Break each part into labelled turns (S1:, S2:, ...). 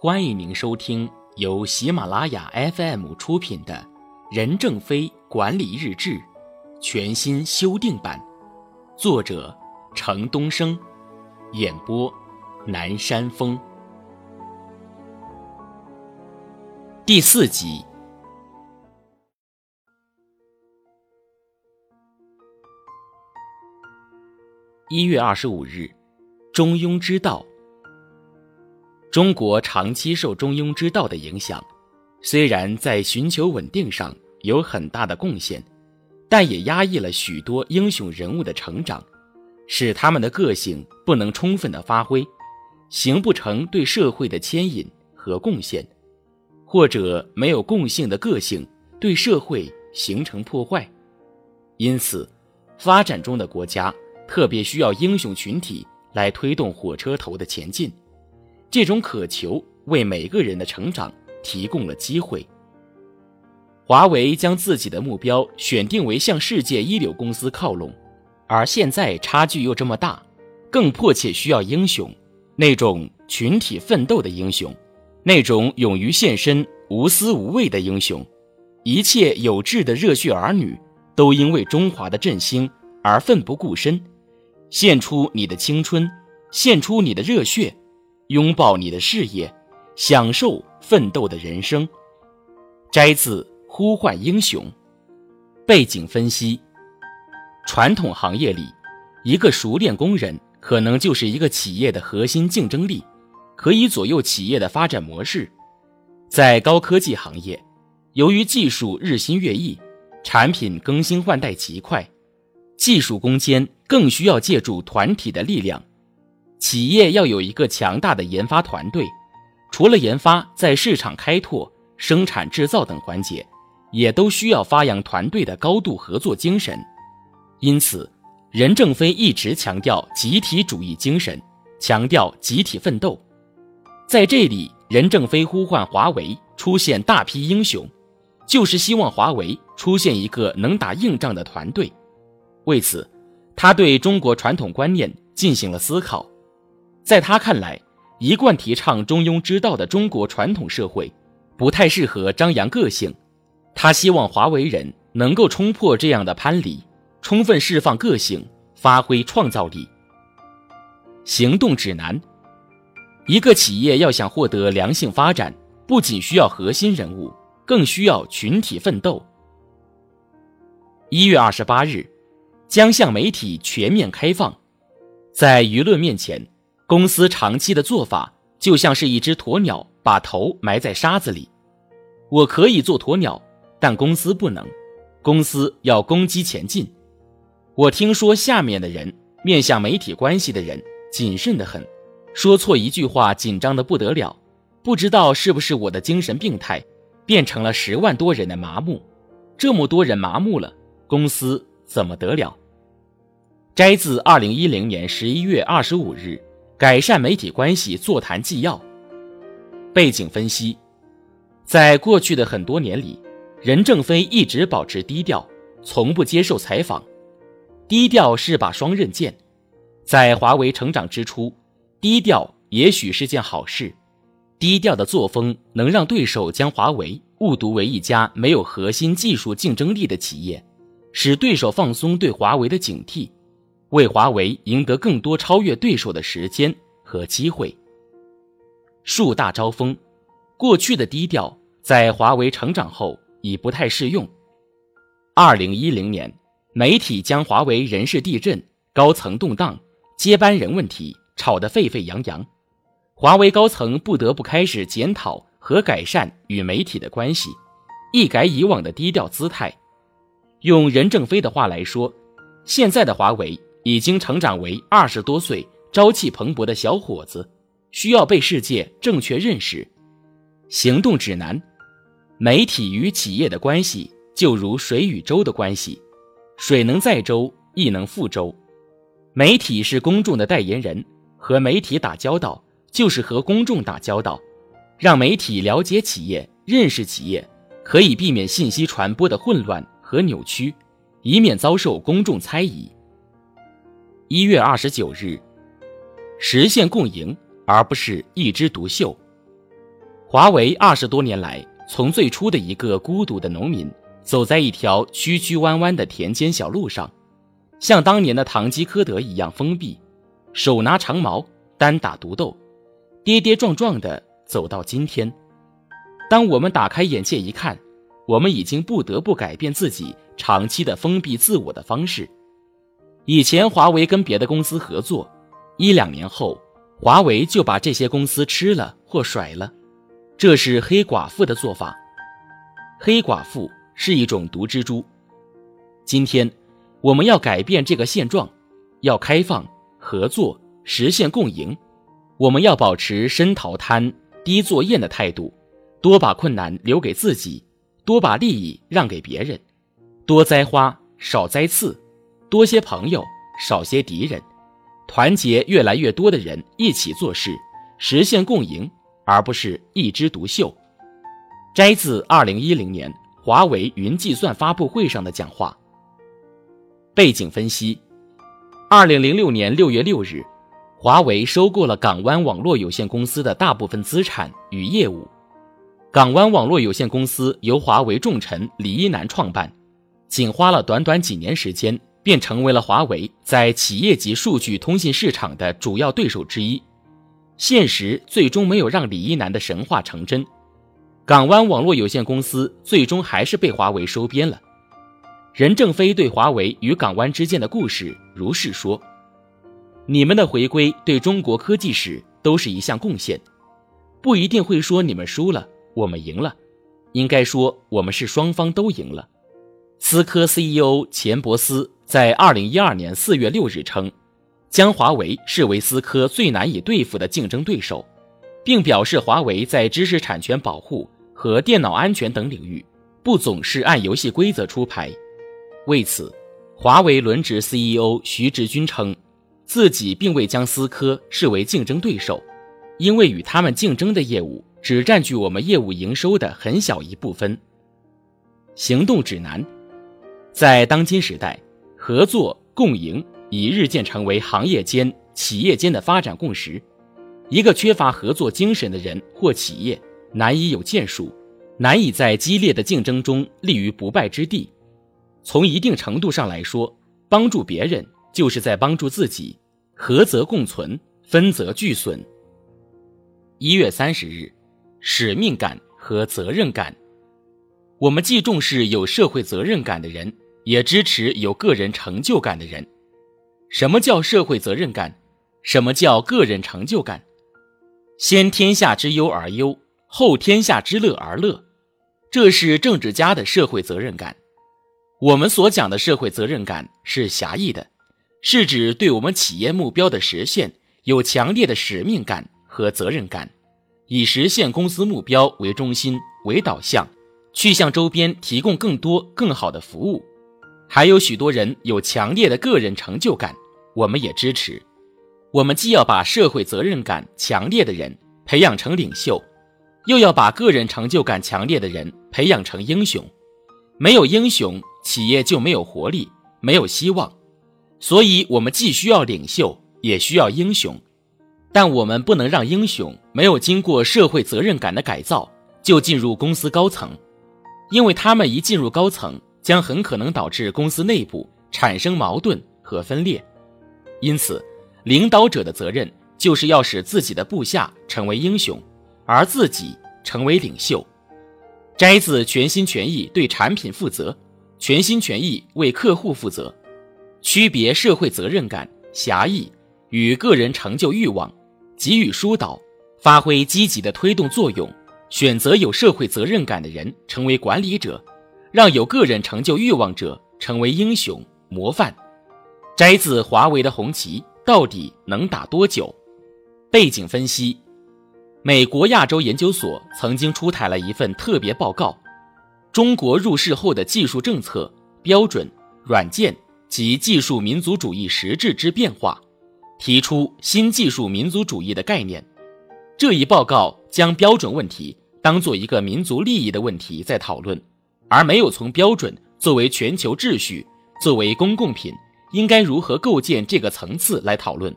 S1: 欢迎您收听由喜马拉雅 FM 出品的《任正非管理日志》全新修订版，作者程东升，演播南山风。第四集。一月二十五日，中庸之道。中国长期受中庸之道的影响，虽然在寻求稳定上有很大的贡献，但也压抑了许多英雄人物的成长，使他们的个性不能充分的发挥，形不成对社会的牵引和贡献，或者没有共性的个性对社会形成破坏。因此，发展中的国家。特别需要英雄群体来推动火车头的前进，这种渴求为每个人的成长提供了机会。华为将自己的目标选定为向世界一流公司靠拢，而现在差距又这么大，更迫切需要英雄，那种群体奋斗的英雄，那种勇于献身、无私无畏的英雄。一切有志的热血儿女都因为中华的振兴而奋不顾身。献出你的青春，献出你的热血，拥抱你的事业，享受奋斗的人生。摘自《呼唤英雄》。背景分析：传统行业里，一个熟练工人可能就是一个企业的核心竞争力，可以左右企业的发展模式。在高科技行业，由于技术日新月异，产品更新换代极快。技术攻坚更需要借助团体的力量，企业要有一个强大的研发团队。除了研发，在市场开拓、生产制造等环节，也都需要发扬团队的高度合作精神。因此，任正非一直强调集体主义精神，强调集体奋斗。在这里，任正非呼唤华为出现大批英雄，就是希望华为出现一个能打硬仗的团队。为此，他对中国传统观念进行了思考。在他看来，一贯提倡中庸之道的中国传统社会，不太适合张扬个性。他希望华为人能够冲破这样的藩篱，充分释放个性，发挥创造力。行动指南：一个企业要想获得良性发展，不仅需要核心人物，更需要群体奋斗。一月二十八日。将向媒体全面开放，在舆论面前，公司长期的做法就像是一只鸵鸟把头埋在沙子里。我可以做鸵鸟，但公司不能，公司要攻击前进。我听说下面的人面向媒体关系的人谨慎的很，说错一句话紧张的不得了，不知道是不是我的精神病态，变成了十万多人的麻木。这么多人麻木了，公司。怎么得了？摘自二零一零年十一月二十五日改善媒体关系座谈纪要。背景分析：在过去的很多年里，任正非一直保持低调，从不接受采访。低调是把双刃剑。在华为成长之初，低调也许是件好事。低调的作风能让对手将华为误读为一家没有核心技术竞争力的企业。使对手放松对华为的警惕，为华为赢得更多超越对手的时间和机会。树大招风，过去的低调在华为成长后已不太适用。二零一零年，媒体将华为人事地震、高层动荡、接班人问题吵得沸沸扬扬，华为高层不得不开始检讨和改善与媒体的关系，一改以往的低调姿态。用任正非的话来说，现在的华为已经成长为二十多岁、朝气蓬勃的小伙子，需要被世界正确认识。行动指南：媒体与企业的关系就如水与舟的关系，水能载舟，亦能覆舟。媒体是公众的代言人，和媒体打交道就是和公众打交道，让媒体了解企业、认识企业，可以避免信息传播的混乱。和扭曲，以免遭受公众猜疑。一月二十九日，实现共赢，而不是一枝独秀。华为二十多年来，从最初的一个孤独的农民，走在一条曲曲弯弯的田间小路上，像当年的堂吉诃德一样封闭，手拿长矛，单打独斗，跌跌撞撞的走到今天。当我们打开眼界一看，我们已经不得不改变自己长期的封闭自我的方式。以前华为跟别的公司合作，一两年后，华为就把这些公司吃了或甩了。这是黑寡妇的做法。黑寡妇是一种毒蜘蛛。今天，我们要改变这个现状，要开放、合作、实现共赢。我们要保持深淘滩、低作厌的态度，多把困难留给自己，多把利益让给别人，多栽花少栽刺，多些朋友少些敌人，团结越来越多的人一起做事，实现共赢。而不是一枝独秀。摘自二零一零年华为云计算发布会上的讲话。背景分析：二零零六年六月六日，华为收购了港湾网络有限公司的大部分资产与业务。港湾网络有限公司由华为重臣李一男创办，仅花了短短几年时间，便成为了华为在企业级数据通信市场的主要对手之一。现实最终没有让李一男的神话成真，港湾网络有限公司最终还是被华为收编了。任正非对华为与港湾之间的故事如是说：“你们的回归对中国科技史都是一项贡献，不一定会说你们输了，我们赢了，应该说我们是双方都赢了。”思科 CEO 钱伯斯在二零一二年四月六日称。将华为视为思科最难以对付的竞争对手，并表示华为在知识产权保护和电脑安全等领域不总是按游戏规则出牌。为此，华为轮值 CEO 徐直军称，自己并未将思科视为竞争对手，因为与他们竞争的业务只占据我们业务营收的很小一部分。行动指南，在当今时代，合作共赢。已日渐成为行业间、企业间的发展共识。一个缺乏合作精神的人或企业，难以有建树，难以在激烈的竞争中立于不败之地。从一定程度上来说，帮助别人就是在帮助自己。合则共存，分则俱损。一月三十日，使命感和责任感。我们既重视有社会责任感的人，也支持有个人成就感的人。什么叫社会责任感？什么叫个人成就感？先天下之忧而忧，后天下之乐而乐，这是政治家的社会责任感。我们所讲的社会责任感是狭义的，是指对我们企业目标的实现有强烈的使命感和责任感，以实现公司目标为中心为导向，去向周边提供更多更好的服务。还有许多人有强烈的个人成就感，我们也支持。我们既要把社会责任感强烈的人培养成领袖，又要把个人成就感强烈的人培养成英雄。没有英雄，企业就没有活力，没有希望。所以，我们既需要领袖，也需要英雄。但我们不能让英雄没有经过社会责任感的改造就进入公司高层，因为他们一进入高层。将很可能导致公司内部产生矛盾和分裂，因此，领导者的责任就是要使自己的部下成为英雄，而自己成为领袖。摘自全心全意对产品负责，全心全意为客户负责。区别社会责任感狭义与个人成就欲望，给予疏导，发挥积极的推动作用。选择有社会责任感的人成为管理者。让有个人成就欲望者成为英雄模范。摘自华为的红旗到底能打多久？背景分析：美国亚洲研究所曾经出台了一份特别报告，《中国入世后的技术政策标准、软件及技术民族主义实质之变化》，提出新技术民族主义的概念。这一报告将标准问题当做一个民族利益的问题在讨论。而没有从标准作为全球秩序、作为公共品应该如何构建这个层次来讨论，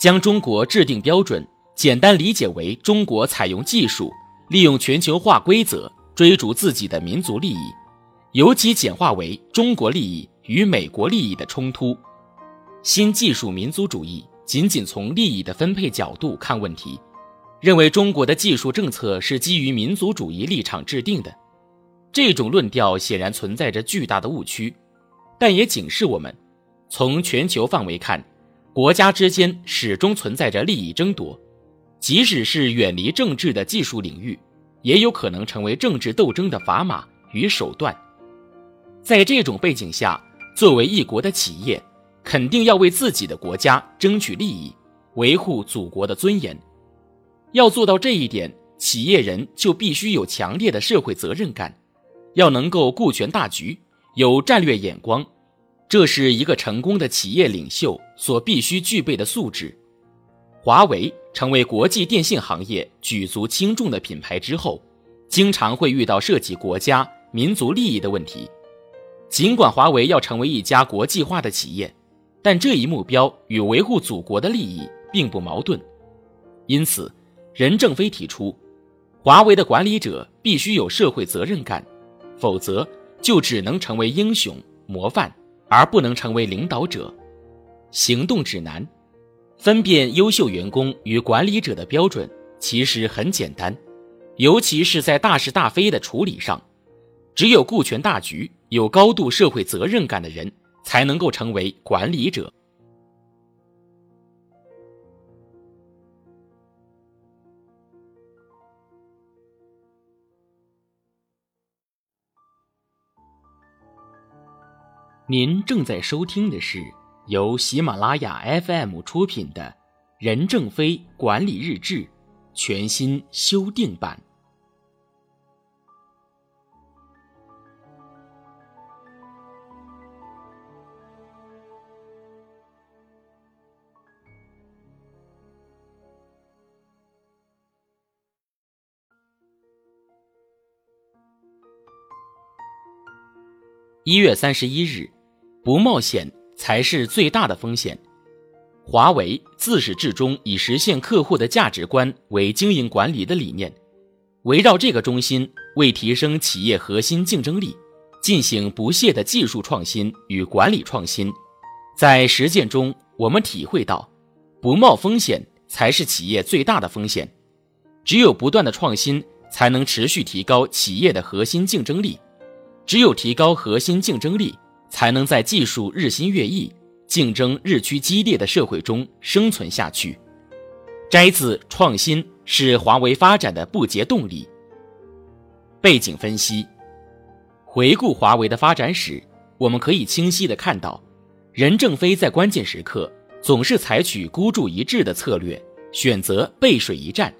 S1: 将中国制定标准简单理解为中国采用技术、利用全球化规则追逐自己的民族利益，尤其简化为中国利益与美国利益的冲突。新技术民族主义仅仅从利益的分配角度看问题，认为中国的技术政策是基于民族主义立场制定的。这种论调显然存在着巨大的误区，但也警示我们：从全球范围看，国家之间始终存在着利益争夺。即使是远离政治的技术领域，也有可能成为政治斗争的砝码与手段。在这种背景下，作为一国的企业，肯定要为自己的国家争取利益，维护祖国的尊严。要做到这一点，企业人就必须有强烈的社会责任感，要能够顾全大局，有战略眼光，这是一个成功的企业领袖所必须具备的素质。华为。成为国际电信行业举足轻重的品牌之后，经常会遇到涉及国家民族利益的问题。尽管华为要成为一家国际化的企业，但这一目标与维护祖国的利益并不矛盾。因此，任正非提出，华为的管理者必须有社会责任感，否则就只能成为英雄模范，而不能成为领导者。行动指南。分辨优秀员工与管理者的标准其实很简单，尤其是在大是大非的处理上，只有顾全大局、有高度社会责任感的人，才能够成为管理者。您正在收听的是。由喜马拉雅 FM 出品的《任正非管理日志》全新修订版。一月三十一日，不冒险。才是最大的风险。华为自始至终以实现客户的价值观为经营管理的理念，围绕这个中心，为提升企业核心竞争力，进行不懈的技术创新与管理创新。在实践中，我们体会到，不冒风险才是企业最大的风险。只有不断的创新，才能持续提高企业的核心竞争力。只有提高核心竞争力。才能在技术日新月异、竞争日趋激烈的社会中生存下去。摘自《创新是华为发展的不竭动力》。背景分析：回顾华为的发展史，我们可以清晰的看到，任正非在关键时刻总是采取孤注一掷的策略，选择背水一战。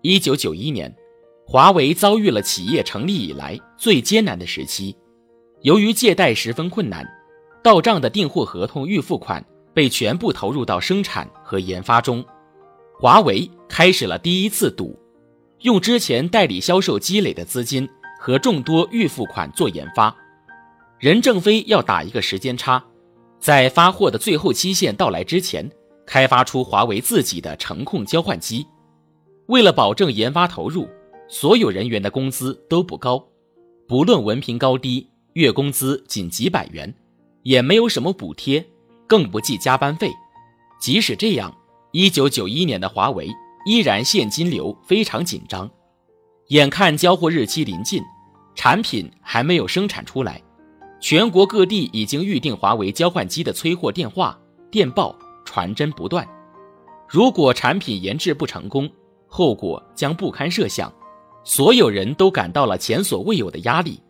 S1: 一九九一年，华为遭遇了企业成立以来最艰难的时期。由于借贷十分困难，到账的订货合同预付款被全部投入到生产和研发中。华为开始了第一次赌，用之前代理销售积累的资金和众多预付款做研发。任正非要打一个时间差，在发货的最后期限到来之前，开发出华为自己的程控交换机。为了保证研发投入，所有人员的工资都不高，不论文凭高低。月工资仅几百元，也没有什么补贴，更不计加班费。即使这样，一九九一年的华为依然现金流非常紧张。眼看交货日期临近，产品还没有生产出来，全国各地已经预定华为交换机的催货电话、电报传真不断。如果产品研制不成功，后果将不堪设想。所有人都感到了前所未有的压力。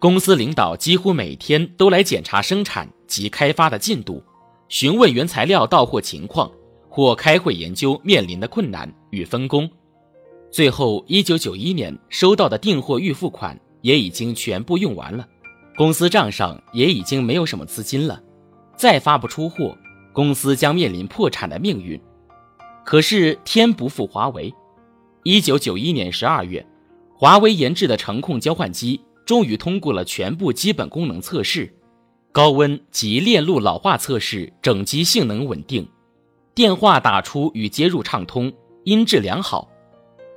S1: 公司领导几乎每天都来检查生产及开发的进度，询问原材料到货情况，或开会研究面临的困难与分工。最后，一九九一年收到的订货预付款也已经全部用完了，公司账上也已经没有什么资金了，再发不出货，公司将面临破产的命运。可是天不负华为，一九九一年十二月，华为研制的程控交换机。终于通过了全部基本功能测试，高温及链路老化测试，整机性能稳定，电话打出与接入畅通，音质良好。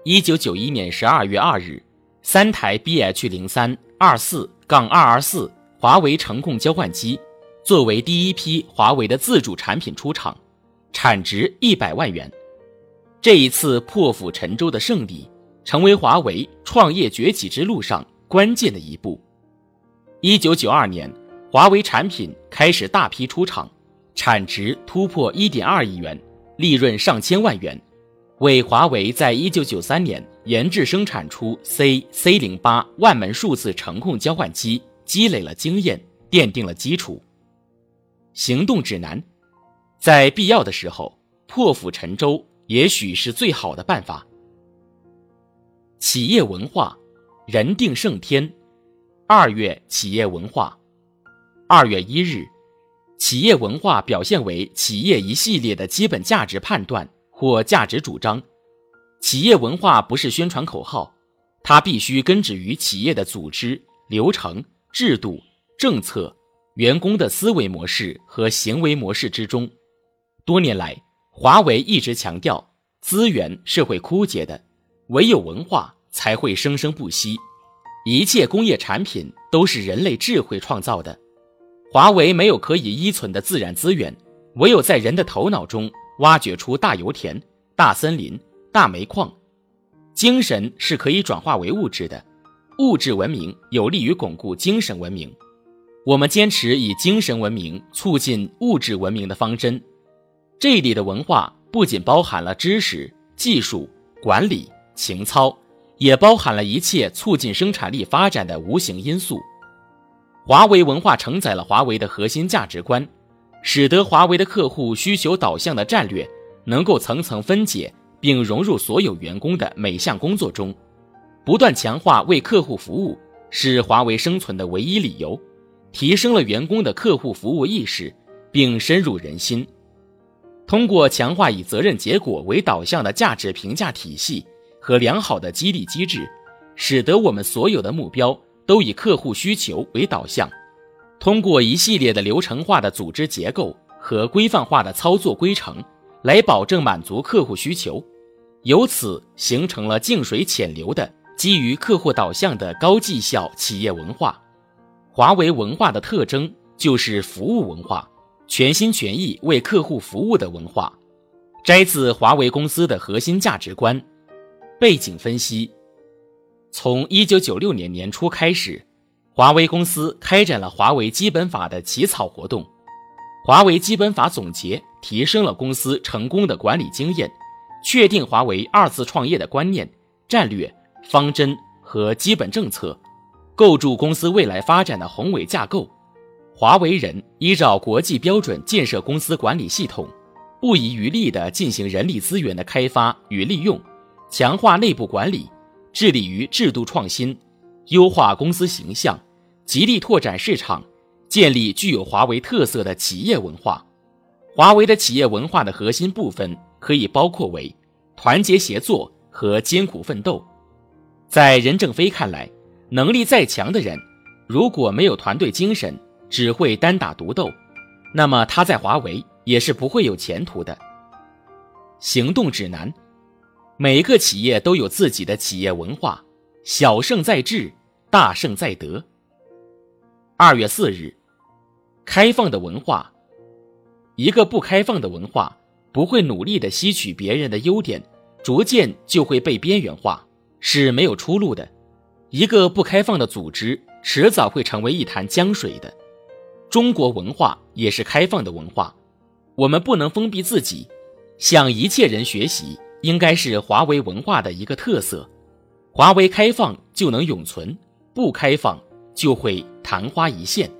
S1: 一九九一年十二月二日，三台 BH 零三二四杠二二四华为程控交换机作为第一批华为的自主产品出厂，产值一百万元。这一次破釜沉舟的胜利，成为华为创业崛起之路上关键的一步。一九九二年，华为产品开始大批出厂，产值突破一点二亿元，利润上千万元。为华为在一九九三年研制生产出 C C 零八万门数字程控交换机积累了经验，奠定了基础。行动指南，在必要的时候破釜沉舟，也许是最好的办法。企业文化，人定胜天。二月企业文化，二月一日，企业文化表现为企业一系列的基本价值判断。或价值主张，企业文化不是宣传口号，它必须根植于企业的组织、流程、制度、政策、员工的思维模式和行为模式之中。多年来，华为一直强调，资源是会枯竭的，唯有文化才会生生不息。一切工业产品都是人类智慧创造的，华为没有可以依存的自然资源，唯有在人的头脑中。挖掘出大油田、大森林、大煤矿，精神是可以转化为物质的，物质文明有利于巩固精神文明。我们坚持以精神文明促进物质文明的方针。这里的文化不仅包含了知识、技术、管理、情操，也包含了一切促进生产力发展的无形因素。华为文化承载了华为的核心价值观。使得华为的客户需求导向的战略能够层层分解并融入所有员工的每项工作中，不断强化为客户服务是华为生存的唯一理由，提升了员工的客户服务意识，并深入人心。通过强化以责任结果为导向的价值评价体系和良好的激励机制，使得我们所有的目标都以客户需求为导向。通过一系列的流程化的组织结构和规范化的操作规程，来保证满足客户需求，由此形成了静水潜流的基于客户导向的高绩效企业文化。华为文化的特征就是服务文化，全心全意为客户服务的文化。摘自华为公司的核心价值观。背景分析：从一九九六年年初开始。华为公司开展了华为基本法的起草活动，华为基本法总结提升了公司成功的管理经验，确定华为二次创业的观念、战略方针和基本政策，构筑公司未来发展的宏伟架构。华为人依照国际标准建设公司管理系统，不遗余力地进行人力资源的开发与利用，强化内部管理，致力于制度创新。优化公司形象，极力拓展市场，建立具有华为特色的企业文化。华为的企业文化的核心部分可以包括为团结协作和艰苦奋斗。在任正非看来，能力再强的人，如果没有团队精神，只会单打独斗，那么他在华为也是不会有前途的。行动指南：每个企业都有自己的企业文化。小胜在智，大胜在德。二月四日，开放的文化，一个不开放的文化不会努力的吸取别人的优点，逐渐就会被边缘化，是没有出路的。一个不开放的组织，迟早会成为一潭江水的。中国文化也是开放的文化，我们不能封闭自己，向一切人学习，应该是华为文化的一个特色。华为开放就能永存，不开放就会昙花一现。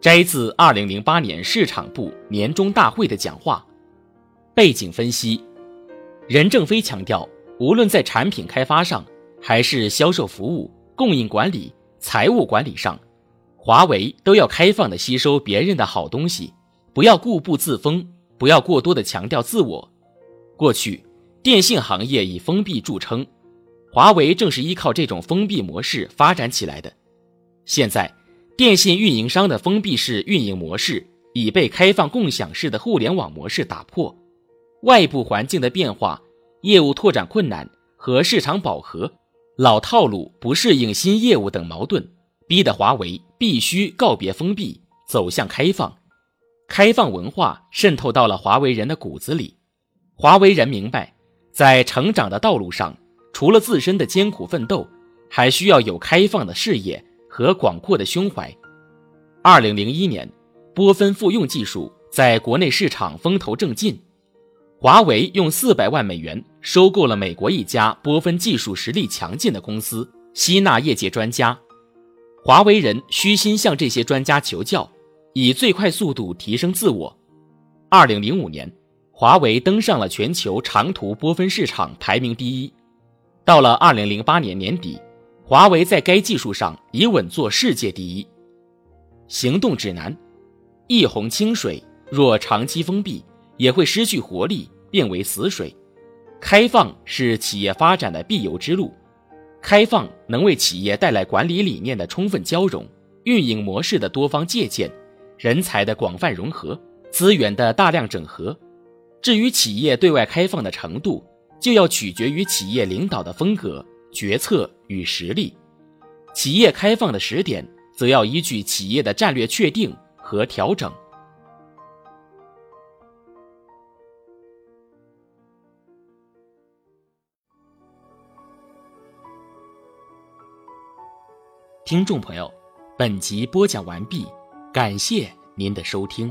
S1: 摘自二零零八年市场部年终大会的讲话。背景分析：任正非强调，无论在产品开发上，还是销售服务、供应管理、财务管理上，华为都要开放的吸收别人的好东西，不要固步自封，不要过多的强调自我。过去，电信行业以封闭著称。华为正是依靠这种封闭模式发展起来的。现在，电信运营商的封闭式运营模式已被开放共享式的互联网模式打破。外部环境的变化、业务拓展困难和市场饱和、老套路不适应新业务等矛盾，逼得华为必须告别封闭，走向开放。开放文化渗透到了华为人的骨子里，华为人明白，在成长的道路上，除了自身的艰苦奋斗，还需要有开放的视野和广阔的胸怀。二零零一年，波分复用技术在国内市场风头正劲，华为用四百万美元收购了美国一家波分技术实力强劲的公司，吸纳业界专家。华为人虚心向这些专家求教。以最快速度提升自我。二零零五年，华为登上了全球长途波分市场排名第一。到了二零零八年年底，华为在该技术上已稳坐世界第一。行动指南：一泓清水若长期封闭，也会失去活力，变为死水。开放是企业发展的必由之路。开放能为企业带来管理理念的充分交融，运营模式的多方借鉴。人才的广泛融合，资源的大量整合。至于企业对外开放的程度，就要取决于企业领导的风格、决策与实力。企业开放的时点，则要依据企业的战略确定和调整。听众朋友，本集播讲完毕。感谢您的收听。